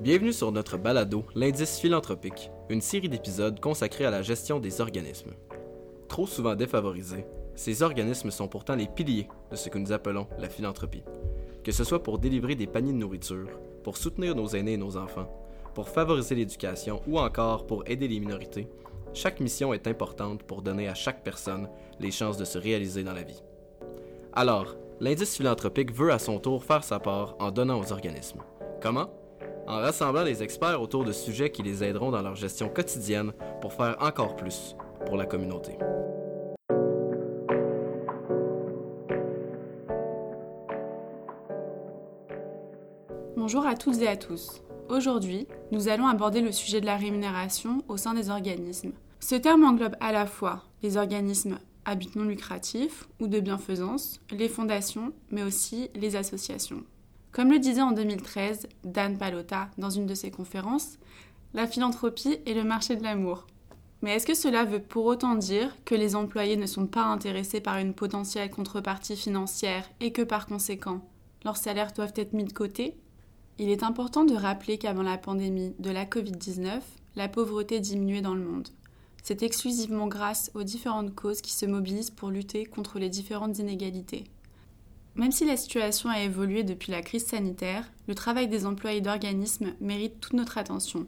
Bienvenue sur notre balado L'indice philanthropique, une série d'épisodes consacrés à la gestion des organismes. Trop souvent défavorisés, ces organismes sont pourtant les piliers de ce que nous appelons la philanthropie. Que ce soit pour délivrer des paniers de nourriture, pour soutenir nos aînés et nos enfants, pour favoriser l'éducation ou encore pour aider les minorités, chaque mission est importante pour donner à chaque personne les chances de se réaliser dans la vie. Alors, l'indice philanthropique veut à son tour faire sa part en donnant aux organismes. Comment? En rassemblant les experts autour de sujets qui les aideront dans leur gestion quotidienne pour faire encore plus pour la communauté. Bonjour à toutes et à tous. Aujourd'hui, nous allons aborder le sujet de la rémunération au sein des organismes. Ce terme englobe à la fois les organismes à but non lucratif ou de bienfaisance, les fondations, mais aussi les associations. Comme le disait en 2013 Dan Palota dans une de ses conférences, la philanthropie est le marché de l'amour. Mais est-ce que cela veut pour autant dire que les employés ne sont pas intéressés par une potentielle contrepartie financière et que par conséquent, leurs salaires doivent être mis de côté? Il est important de rappeler qu'avant la pandémie de la Covid-19, la pauvreté diminuait dans le monde. C'est exclusivement grâce aux différentes causes qui se mobilisent pour lutter contre les différentes inégalités. Même si la situation a évolué depuis la crise sanitaire, le travail des employés d'organismes mérite toute notre attention,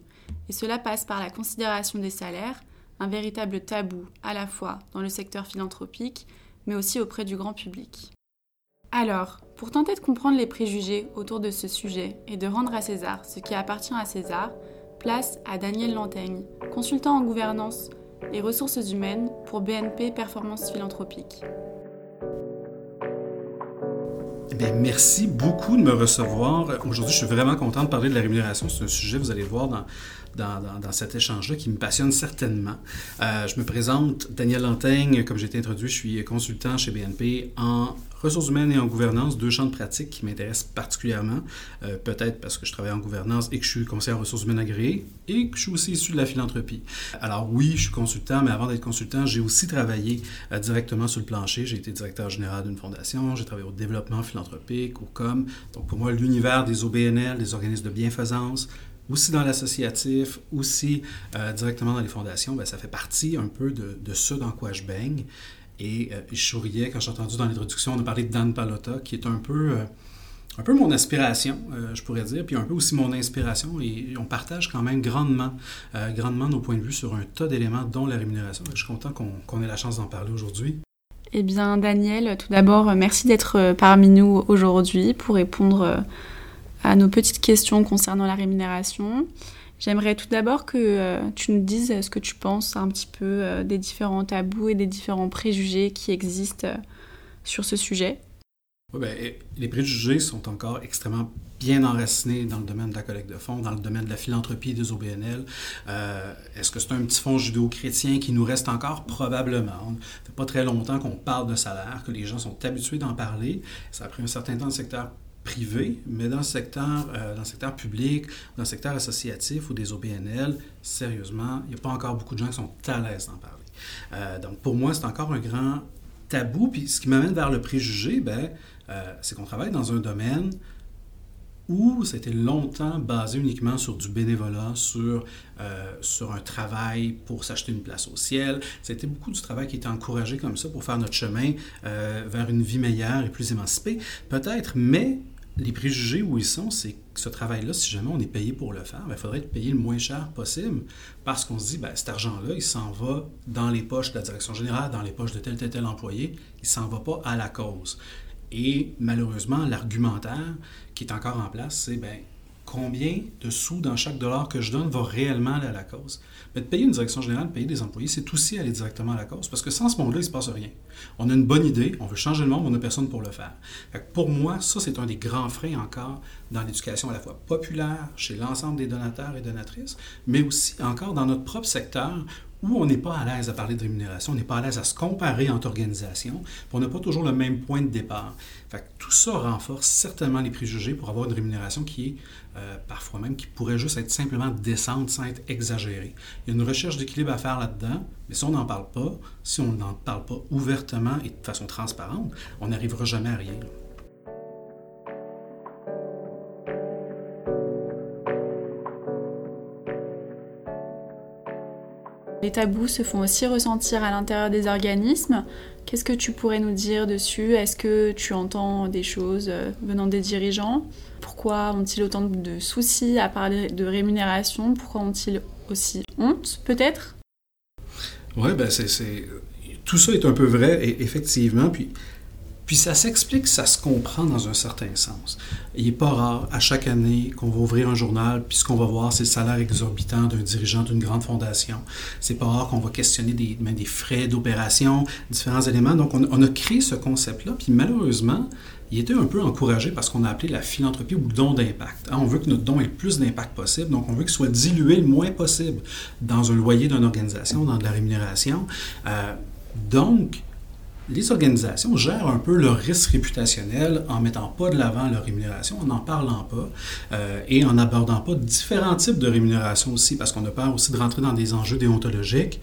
et cela passe par la considération des salaires, un véritable tabou à la fois dans le secteur philanthropique, mais aussi auprès du grand public. Alors, pour tenter de comprendre les préjugés autour de ce sujet et de rendre à César ce qui appartient à César, place à Daniel Lantaigne, consultant en gouvernance et ressources humaines pour BNP Performance Philanthropique. Eh merci beaucoup de me recevoir. Aujourd'hui, je suis vraiment content de parler de la rémunération. C'est un sujet, vous allez voir, dans, dans, cet échange-là qui me passionne certainement. Euh, je me présente, Daniel Lantaigne, comme j'ai été introduit, je suis consultant chez BNP en ressources humaines et en gouvernance, deux champs de pratique qui m'intéressent particulièrement, euh, peut-être parce que je travaille en gouvernance et que je suis conseiller en ressources humaines agréées et que je suis aussi issu de la philanthropie. Alors oui, je suis consultant, mais avant d'être consultant, j'ai aussi travaillé euh, directement sur le plancher. J'ai été directeur général d'une fondation, j'ai travaillé au développement philanthropique, au COM. Donc pour moi, l'univers des OBNL, des organismes de bienfaisance, aussi dans l'associatif, aussi euh, directement dans les fondations, bien, ça fait partie un peu de, ce dans quoi je baigne. Et euh, je souriais quand j'ai entendu dans l'introduction, on a parlé de Dan Palota, qui est un peu, euh, un peu mon aspiration, euh, je pourrais dire, puis un peu aussi mon inspiration. Et on partage quand même grandement, grandement nos points de vue sur un tas d'éléments, dont la rémunération. Je suis content qu'on ait la chance d'en parler aujourd'hui. Eh bien, Daniel, tout d'abord, merci d'être parmi nous aujourd'hui pour répondre à nos petites questions concernant la rémunération. J'aimerais tout d'abord que euh, tu nous dises ce que tu penses un petit peu euh, des différents tabous et des différents préjugés qui existent euh, sur ce sujet. Bien, les préjugés sont encore extrêmement bien enracinés dans le domaine de la collecte de fonds, dans le domaine de la philanthropie des OBNL. Est-ce que c'est un petit fonds judéo-chrétien qui nous reste encore? Probablement. Ça fait pas très longtemps qu'on parle de salaire, que les gens sont habitués d'en parler. Ça a pris un certain temps le secteur privé, mais dans le secteur, euh, dans le secteur public, dans le secteur associatif ou des OBNL, sérieusement, il n'y a pas encore beaucoup de gens qui sont à l'aise d'en parler. Euh, donc pour moi, c'est encore un grand tabou. Puis ce qui m'amène vers le préjugé, ben, euh, c'est qu'on travaille dans un domaine où c'était longtemps basé uniquement sur du bénévolat, sur, sur un travail pour s'acheter une place au ciel. C'était beaucoup du travail qui était encouragé comme ça pour faire notre chemin vers une vie meilleure et plus émancipée, peut-être, mais les préjugés où ils sont, c'est que ce travail-là, si jamais on est payé pour le faire, il faudrait être payé le moins cher possible parce qu'on se dit, ben, cet argent-là, il s'en va dans les poches de la direction générale, dans les poches de tel, tel, tel employé, il s'en va pas à la cause. Et malheureusement, l'argumentaire qui est encore en place, c'est ben, combien de sous dans chaque dollar que je donne va réellement aller à la cause. Mais de payer une direction générale, de payer des employés, c'est aussi aller directement à la cause. Parce que sans ce monde-là, il ne se passe rien. On a une bonne idée, on veut changer le monde, mais on n'a personne pour le faire. pour moi, ça, c'est un des grands freins encore dans l'éducation à la fois populaire, chez l'ensemble des donateurs et donatrices, mais aussi encore dans notre propre secteur où on n'est pas à l'aise à parler de rémunération, on n'est pas à l'aise à se comparer entre organisations, puis on n'a pas toujours le même point de départ. Fait que tout ça renforce certainement les préjugés pour avoir une rémunération qui est euh, parfois même qui pourrait juste être simplement décente sans être exagérée. Il y a une recherche d'équilibre à faire là-dedans, mais si on n'en parle pas, si on n'en parle pas ouvertement et de façon transparente, on n'arrivera jamais à rien. Les tabous se font aussi ressentir à l'intérieur des organismes. Qu'est-ce que tu pourrais nous dire dessus? Est-ce que tu entends des choses euh, venant des dirigeants? Pourquoi ont-ils autant de soucis à parler de rémunération? Pourquoi ont-ils aussi honte, peut-être? Oui, ben c'est, tout ça est un peu vrai, effectivement. Puis ça s'explique, ça se comprend dans un certain sens. Il n'est pas rare, à chaque année, qu'on va ouvrir un journal, puis ce qu'on va voir, c'est le salaire exorbitant d'un dirigeant d'une grande fondation. C'est pas rare qu'on va questionner des, des frais d'opération, différents éléments. Donc, on, a créé ce concept-là, puis malheureusement, il était un peu encouragé parce qu'on a appelé la philanthropie ou le don d'impact. Hein, on veut que notre don ait le plus d'impact possible, donc on veut qu'il soit dilué le moins possible dans un loyer d'une organisation, dans de la rémunération. Euh, donc, les organisations gèrent un peu leur risque réputationnel en mettant pas de l'avant leur rémunération, en n'en parlant pas euh, et en n'abordant pas différents types de rémunération aussi, parce qu'on a peur aussi de rentrer dans des enjeux déontologiques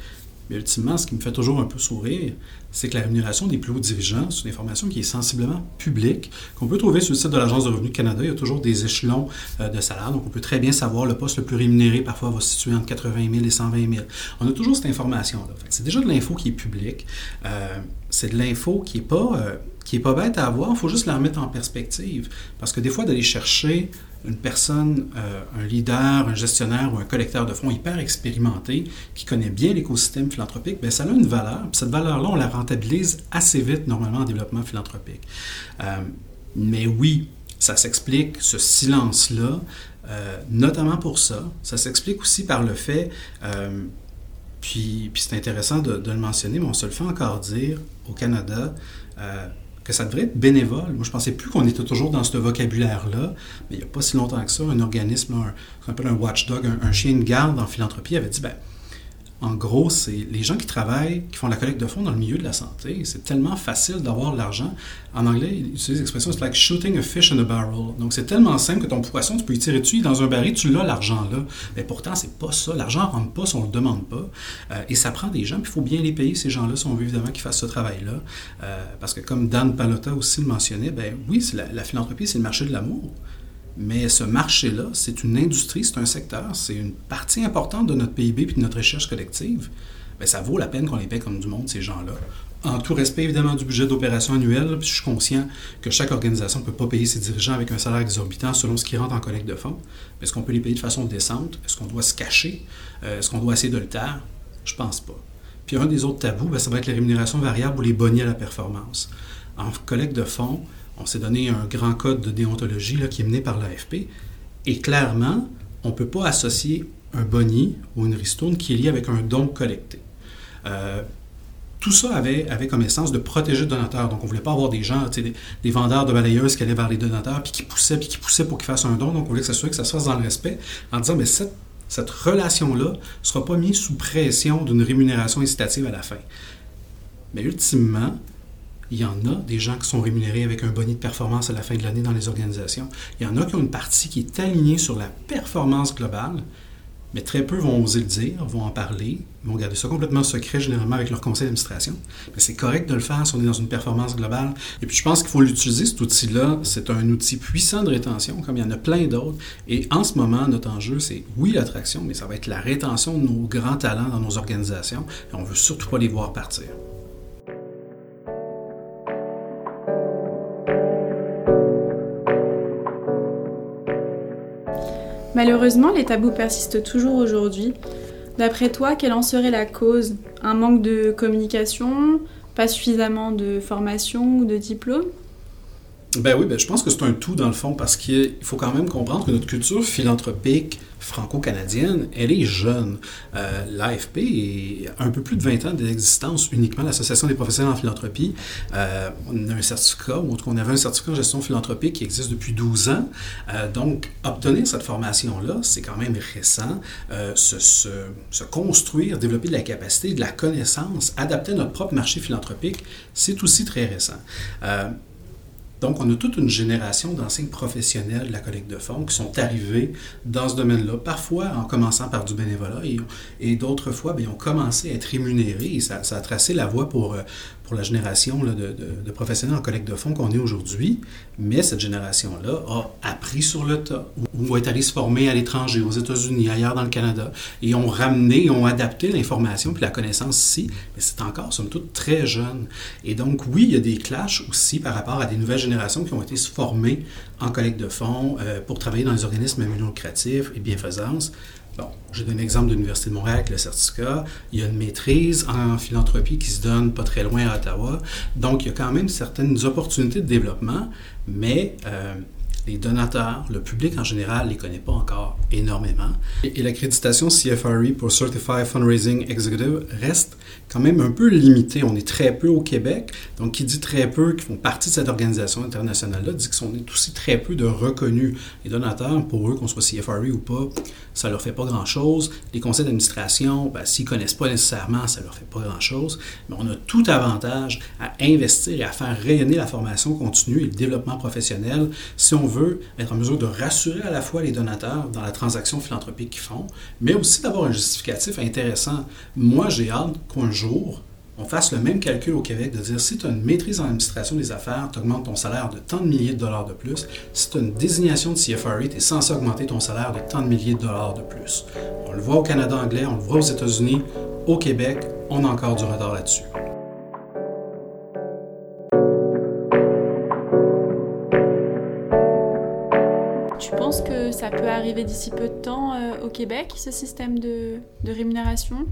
mais ultimement, ce qui me fait toujours un peu sourire, c'est que la rémunération des plus hauts dirigeants, c'est une information qui est sensiblement publique, qu'on peut trouver sur le site de l'Agence de revenus du Canada. Il y a toujours des échelons euh, de salaire, donc on peut très bien savoir le poste le plus rémunéré, parfois va se situer entre 80 000 et 120 000. On a toujours cette information-là. C'est déjà de l'info qui est publique. Euh, c'est de l'info qui n'est pas, euh, pas bête à avoir, il faut juste la remettre en perspective. Parce que des fois, d'aller chercher une personne, euh, un leader, un gestionnaire ou un collecteur de fonds hyper expérimenté qui connaît bien l'écosystème philanthropique, bien, ça a une valeur. Cette valeur-là, on la rentabilise assez vite normalement en développement philanthropique. Euh, mais oui, ça s'explique, ce silence-là, euh, notamment pour ça. Ça s'explique aussi par le fait, puis, puis c'est intéressant de, de, le mentionner, mais on se le fait encore dire au Canada que ça devrait être bénévole. Moi, je pensais plus qu'on était toujours dans ce vocabulaire-là, mais il n'y a pas si longtemps que ça, un organisme, un, ce qu'on appelle un watchdog, un, un, chien de garde en philanthropie, avait dit, ben, en gros, c'est les gens qui travaillent, qui font la collecte de fonds dans le milieu de la santé. C'est tellement facile d'avoir de l'argent. En anglais, ils utilisent l'expression c'est like shooting a fish in a barrel. Donc, c'est tellement simple que ton poisson, tu peux y tirer dessus dans un baril, tu l'as l'argent là. Mais pourtant, c'est pas ça. L'argent rentre pas si on le demande pas. Euh, et ça prend des gens, puis il faut bien les payer, ces gens-là, si on veut évidemment qu'ils fassent ce travail-là. Euh, parce que comme Dan Palota aussi le mentionnait, ben oui, la philanthropie, c'est le marché de l'amour. Mais ce marché-là, c'est une industrie, c'est un secteur, c'est une partie importante de notre PIB et de notre recherche collective. Bien, ça vaut la peine qu'on les paie comme du monde, ces gens-là. En tout respect, évidemment, du budget d'opération annuel, je suis conscient que chaque organisation ne peut pas payer ses dirigeants avec un salaire exorbitant selon ce qui rentre en collecte de fonds. Est-ce qu'on peut les payer de façon décente? Est-ce qu'on doit se cacher? Euh, est-ce qu'on doit essayer de le taire? Je pense pas. Puis un des autres tabous, bien, ça va être les rémunérations variables ou les bonnets à la performance. En collecte de fonds, on s'est donné un grand code de déontologie là, qui est mené par l'AFP. Et clairement, on ne peut pas associer un boni ou une ristourne qui est lié avec un don collecté. Euh, tout ça avait, comme essence de protéger le donateur. Donc, on ne voulait pas avoir des gens, des, des, vendeurs de balayeuses qui allaient vers les donateurs, puis qui poussaient, puis qui poussaient pour qu'ils fassent un don. Donc, on voulait s'assurer que ça se fasse dans le respect, en disant, mais cette, cette relation-là ne sera pas mise sous pression d'une rémunération incitative à la fin. Mais ultimement, il y en a des gens qui sont rémunérés avec un bonus de performance à la fin de l'année dans les organisations. Il y en a qui ont une partie qui est alignée sur la performance globale, mais très peu vont oser le dire, vont en parler, vont garder ça complètement secret généralement avec leur conseil d'administration. Mais c'est correct de le faire si on est dans une performance globale. Et puis je pense qu'il faut l'utiliser, cet outil-là. C'est un outil puissant de rétention, comme il y en a plein d'autres. Et en ce moment, notre enjeu, c'est oui l'attraction, mais ça va être la rétention de nos grands talents dans nos organisations. Et on ne veut surtout pas les voir partir. Malheureusement, les tabous persistent toujours aujourd'hui. D'après toi, quelle en serait la cause? Un manque de communication? Pas suffisamment de formation ou de diplôme? Ben oui, ben je pense que c'est un tout dans le fond parce qu'il faut quand même comprendre que notre culture philanthropique franco-canadienne, elle est jeune. Euh, L'AFP est un peu plus de 20 ans d'existence uniquement, l'Association des professionnels en philanthropie. Euh, on a un certificat, ou en tout cas on avait un certificat en gestion philanthropique qui existe depuis 12 ans. Euh, donc, obtenir cette formation-là, c'est quand même récent. Se, se, se, construire, développer de la capacité, de la connaissance, adapter notre propre marché philanthropique, c'est aussi très récent. Donc, on a toute une génération d'anciens professionnels de la collecte de fonds qui sont arrivés dans ce domaine-là, parfois en commençant par du bénévolat. Et, d'autres fois, bien, ils ont commencé à être rémunérés. Ça, a tracé la voie pour, euh, pour la génération de, professionnels en collecte de fonds qu'on est aujourd'hui, mais cette génération-là a appris sur le tas, ou est allée se former à l'étranger, aux États-Unis, ailleurs dans le Canada, et ont ramené, ont adapté l'information puis la connaissance ici, mais c'est encore, somme toute, très jeune. Et donc, oui, il y a des clashs aussi par rapport à des nouvelles générations qui ont été formées en collecte de fonds euh, pour travailler dans les organismes immunocratifs et bienfaisance. Bon, j'ai donné l'exemple de l'Université de Montréal avec le certificat. Il y a une maîtrise en philanthropie qui se donne pas très loin à Ottawa. Donc, il y a quand même certaines opportunités de développement, mais euh, les donateurs, le public en général, ne les connaît pas encore énormément. Et, l'accréditation CFRE pour Certified Fundraising Executive reste quand même un peu limitée. On est très peu au Québec. Donc, qui dit très peu qui font partie de cette organisation internationale-là, dit qu'on est aussi très peu de reconnus. Les donateurs, pour eux, qu'on soit CFRE ou pas, ça leur fait pas grand-chose. Les conseils d'administration, ben, s'ils connaissent pas nécessairement, ça leur fait pas grand-chose. Mais on a tout avantage à investir et à faire rayonner la formation continue et le développement professionnel si on veut être en mesure de rassurer à la fois les donateurs dans la transaction philanthropique qu'ils font, mais aussi d'avoir un justificatif intéressant. Moi, j'ai hâte qu'un on fasse le même calcul au Québec de dire si tu as une maîtrise en administration des affaires, tu augmentes ton salaire de tant de milliers de dollars de plus. Si tu as une désignation de CFRE, tu es censé augmenter ton salaire de tant de milliers de dollars de plus. On le voit au Canada anglais, on le voit aux États-Unis, au Québec, on a encore du retard là-dessus. ça peut arriver d'ici peu de temps euh, au Québec, ce système de rémunération?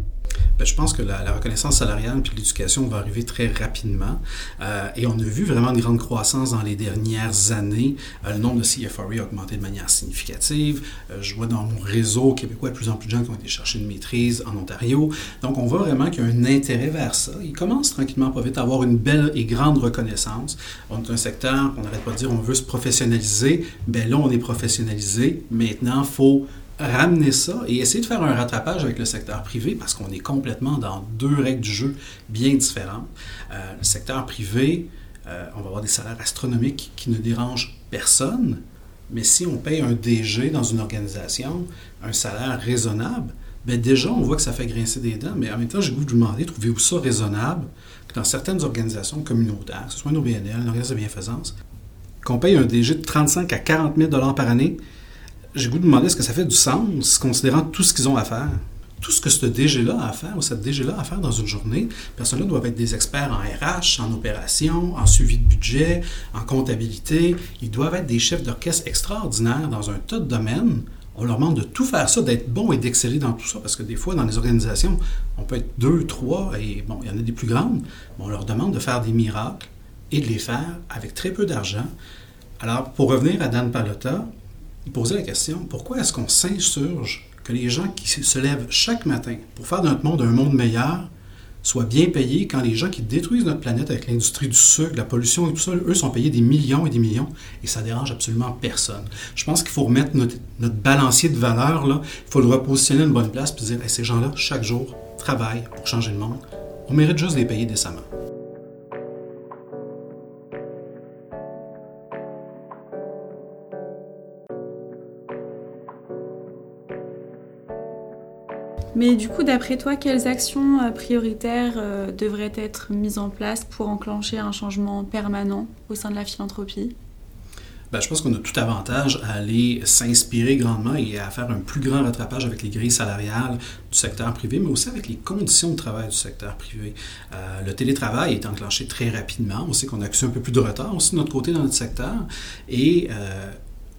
Ben, je pense que la, reconnaissance salariale puis l'éducation va arriver très rapidement. Euh, et on a vu vraiment une grande croissance dans les dernières années. Euh, le nombre de CFRE a augmenté de manière significative. Euh, je vois dans mon réseau québécois de plus en plus de gens qui ont été chercher une maîtrise en Ontario. Donc, on voit vraiment qu'il y a un intérêt vers ça. Il commence tranquillement pas vite à avoir une belle et grande reconnaissance. On est un secteur, on n'arrête pas de dire on veut se professionnaliser. Ben là, on est professionnalisé. Maintenant, il faut ramener ça et essayer de faire un rattrapage avec le secteur privé parce qu'on est complètement dans deux règles du jeu bien différentes. Euh, le secteur privé, euh, on va avoir des salaires astronomiques qui ne dérangent personne, mais si on paye un DG dans une organisation un salaire raisonnable, bien déjà, on voit que ça fait grincer des dents, mais en même temps, j'ai de vous demander, trouvez-vous ça raisonnable que dans certaines organisations communautaires, que ce soit une OBNL, une organisation de bienfaisance, qu'on paye un DG de 35 à 40 000 par année j'ai goût de demander est-ce que ça fait du sens, considérant tout ce qu'ils ont à faire? Tout ce que ce DG-là a à faire, ou cette DG-là a à faire dans une journée, personnes-là doivent être des experts en RH, en opération, en suivi de budget, en comptabilité. Ils doivent être des chefs d'orchestre extraordinaires dans un tas de domaines. On leur demande de tout faire ça, d'être bon et d'exceller dans tout ça, parce que des fois, dans les organisations, on peut être deux, trois, et bon, il y en a des plus grandes, mais on leur demande de faire des miracles et de les faire avec très peu d'argent. Alors, pour revenir à Dan Palota, poser la question, pourquoi est-ce qu'on s'insurge que les gens qui se lèvent chaque matin pour faire de notre monde un monde meilleur soient bien payés quand les gens qui détruisent notre planète avec l'industrie du sucre, la pollution et tout ça, eux sont payés des millions et des millions et ça dérange absolument personne. Je pense qu'il faut remettre notre, balancier de valeur, là, il faut le repositionner à une bonne place et dire ces gens-là, chaque jour, travaillent pour changer le monde. On mérite juste de les payer décemment. Mais du coup, d'après toi, quelles actions euh, prioritaires euh, devraient être mises en place pour enclencher un changement permanent au sein de la philanthropie? Ben, je pense qu'on a tout avantage à aller s'inspirer grandement et à faire un plus grand rattrapage avec les grilles salariales du secteur privé, mais aussi avec les conditions de travail du secteur privé. Euh, le télétravail est enclenché très rapidement. On sait qu'on a accusé un peu plus de retard aussi de notre côté dans notre secteur. Et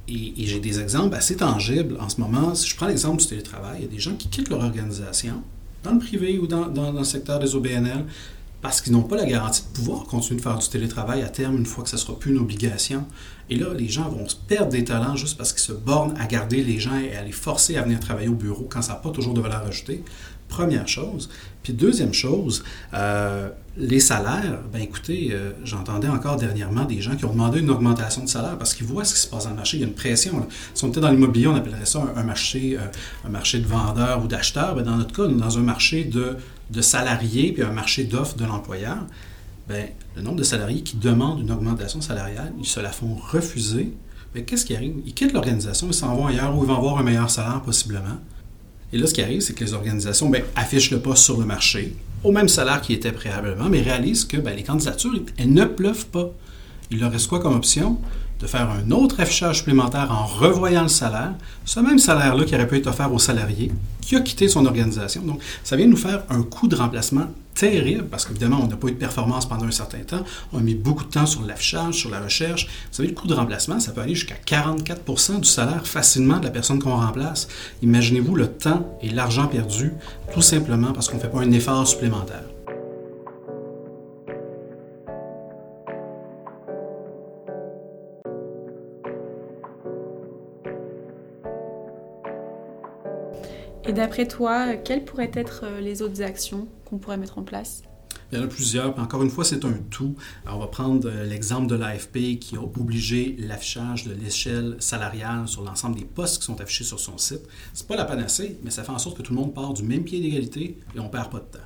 et, j'ai des exemples assez tangibles en ce moment. Si je prends l'exemple du télétravail, il y a des gens qui quittent leur organisation, dans le privé ou dans, dans, le secteur des OBNL, parce qu'ils n'ont pas la garantie de pouvoir continuer de faire du télétravail à terme une fois que ce ne sera plus une obligation. Et là, les gens vont perdre des talents juste parce qu'ils se bornent à garder les gens et à les forcer à venir travailler au bureau quand ça n'a pas toujours de valeur ajoutée. Première chose. Puis deuxième chose, euh, les salaires, ben écoutez, euh, j'entendais encore dernièrement des gens qui ont demandé une augmentation de salaire parce qu'ils voient ce qui se passe dans le marché. Il y a une pression. Si on était dans l'immobilier, on appellerait ça un, marché, euh, un marché de vendeurs ou d'acheteurs. Dans notre cas, dans un marché de, de salariés puis un marché d'offres de l'employeur. Ben, le nombre de salariés qui demandent une augmentation salariale, ils se la font refuser. Ben, qu'est-ce qui arrive? Ils quittent l'organisation, ils s'en vont ailleurs où ils vont avoir un meilleur salaire possiblement. Et là, ce qui arrive, c'est que les organisations ben, affichent le poste sur le marché au même salaire qui était préalablement, mais réalisent que ben, les candidatures, elles ne pleuvent pas. Il leur reste quoi comme option? De faire un autre affichage supplémentaire en revoyant le salaire, ce même salaire-là qui aurait pu être offert au salarié qui a quitté son organisation. Donc, ça vient nous faire un coût de remplacement terrible parce qu'évidemment, on n'a pas eu de performance pendant un certain temps. On a mis beaucoup de temps sur l'affichage, sur la recherche. Vous savez, le coût de remplacement, ça peut aller jusqu'à 44% du salaire facilement de la personne qu'on remplace. Imaginez-vous le temps et l'argent perdu tout simplement parce qu'on ne fait pas un effort supplémentaire. Et d'après toi, quelles pourraient être euh, les autres actions qu'on pourrait mettre en place? Il y en a plusieurs. Encore une fois, c'est un tout. on va prendre euh, l'exemple de l'AFP qui a obligé l'affichage de l'échelle salariale sur l'ensemble des postes qui sont affichés sur son site. C'est pas la panacée, mais ça fait en sorte que tout le monde part du même pied d'égalité et on perd pas de temps.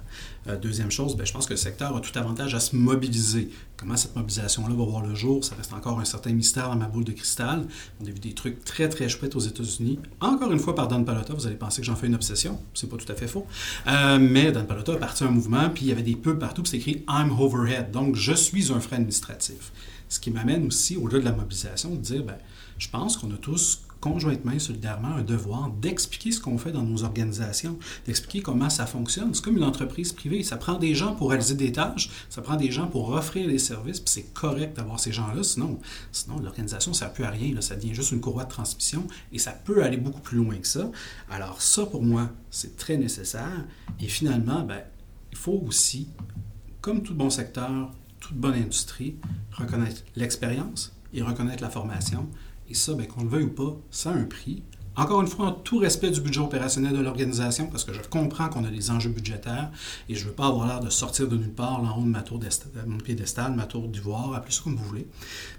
Euh, deuxième chose, ben, je pense que le secteur a tout avantage à se mobiliser. Comment cette mobilisation-là va voir le jour, ça reste encore un certain mystère dans ma boule de cristal. On a vu des trucs très, très chouettes aux États-Unis. Encore une fois, par Dan Palota, vous allez penser que j'en fais une obsession. C'est pas tout à fait faux. Euh, mais Dan Palota a parti un mouvement, puis il y avait des pubs partout, puis c'est écrit I'm overhead. Donc, je suis un frais administratif. Ce qui m'amène aussi, au-delà de la mobilisation, de dire, ben, je pense qu'on a tous conjointement et solidairement un devoir d'expliquer ce qu'on fait dans nos organisations, d'expliquer comment ça fonctionne. C'est comme une entreprise privée. Ça prend des gens pour réaliser des tâches, ça prend des gens pour offrir des services, puis c'est correct d'avoir ces gens-là. Sinon, sinon l'organisation, ça ne plus à rien. Là. Ça devient juste une courroie de transmission et ça peut aller beaucoup plus loin que ça. Alors ça, pour moi, c'est très nécessaire. Et finalement, ben, il faut aussi, comme tout bon secteur, toute bonne industrie, reconnaître l'expérience et reconnaître la formation et ça, ben, qu'on le veuille ou pas, ça a un prix. Encore une fois, en tout respect du budget opérationnel de l'organisation, parce que je comprends qu'on a des enjeux budgétaires et je ne veux pas avoir l'air de sortir de nulle part en haut de ma tour mon piédestal, ma tour d'ivoire, appelez ça comme vous voulez.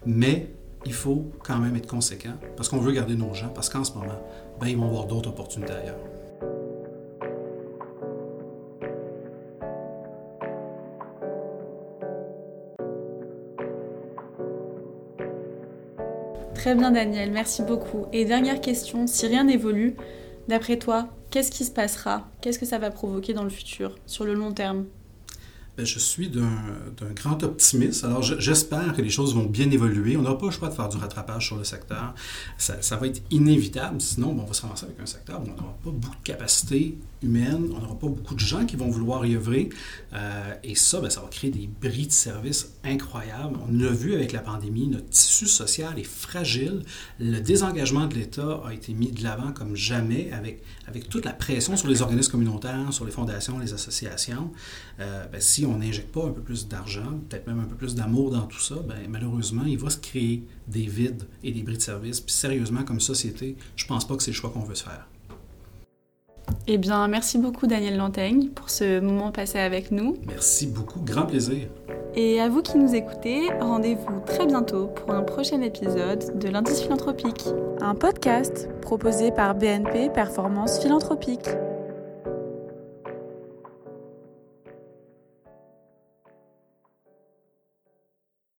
Mais il faut quand même être conséquent parce qu'on veut garder nos gens, parce qu'en ce moment, ben, ils vont avoir d'autres opportunités ailleurs. Très bien Daniel, merci beaucoup. Et dernière question, si rien n'évolue, d'après toi, qu'est-ce qui se passera? Qu'est-ce que ça va provoquer dans le futur, sur le long terme? Ben, je suis d'un grand optimiste. Alors, j'espère que les choses vont bien évoluer. On n'aura pas le choix de faire du rattrapage sur le secteur. Ça, va être inévitable. Sinon, on va se ramasser avec un secteur où on n'aura pas beaucoup de capacités humaine, on n'aura pas beaucoup de gens qui vont vouloir y œuvrer. Euh, et ça, ben, ça va créer des bris de services incroyables. On l'a vu avec la pandémie, notre tissu social est fragile. Le désengagement de l'État a été mis de l'avant comme jamais avec, avec toute la pression sur les organismes communautaires, sur les fondations, les associations. Euh, ben, si n'injecte pas un peu plus d'argent, peut-être même un peu plus d'amour dans tout ça, ben, malheureusement, il va se créer des vides et des bris de services. Puis sérieusement, comme société, je pense pas que c'est le choix qu'on veut se faire. Eh bien, merci beaucoup Daniel Lantaigne pour ce moment passé avec nous. Merci beaucoup, grand plaisir. Et à vous qui nous écoutez, rendez-vous très bientôt pour un prochain épisode de l'Indice philanthropique, un podcast proposé par BNP Performance Philanthropique.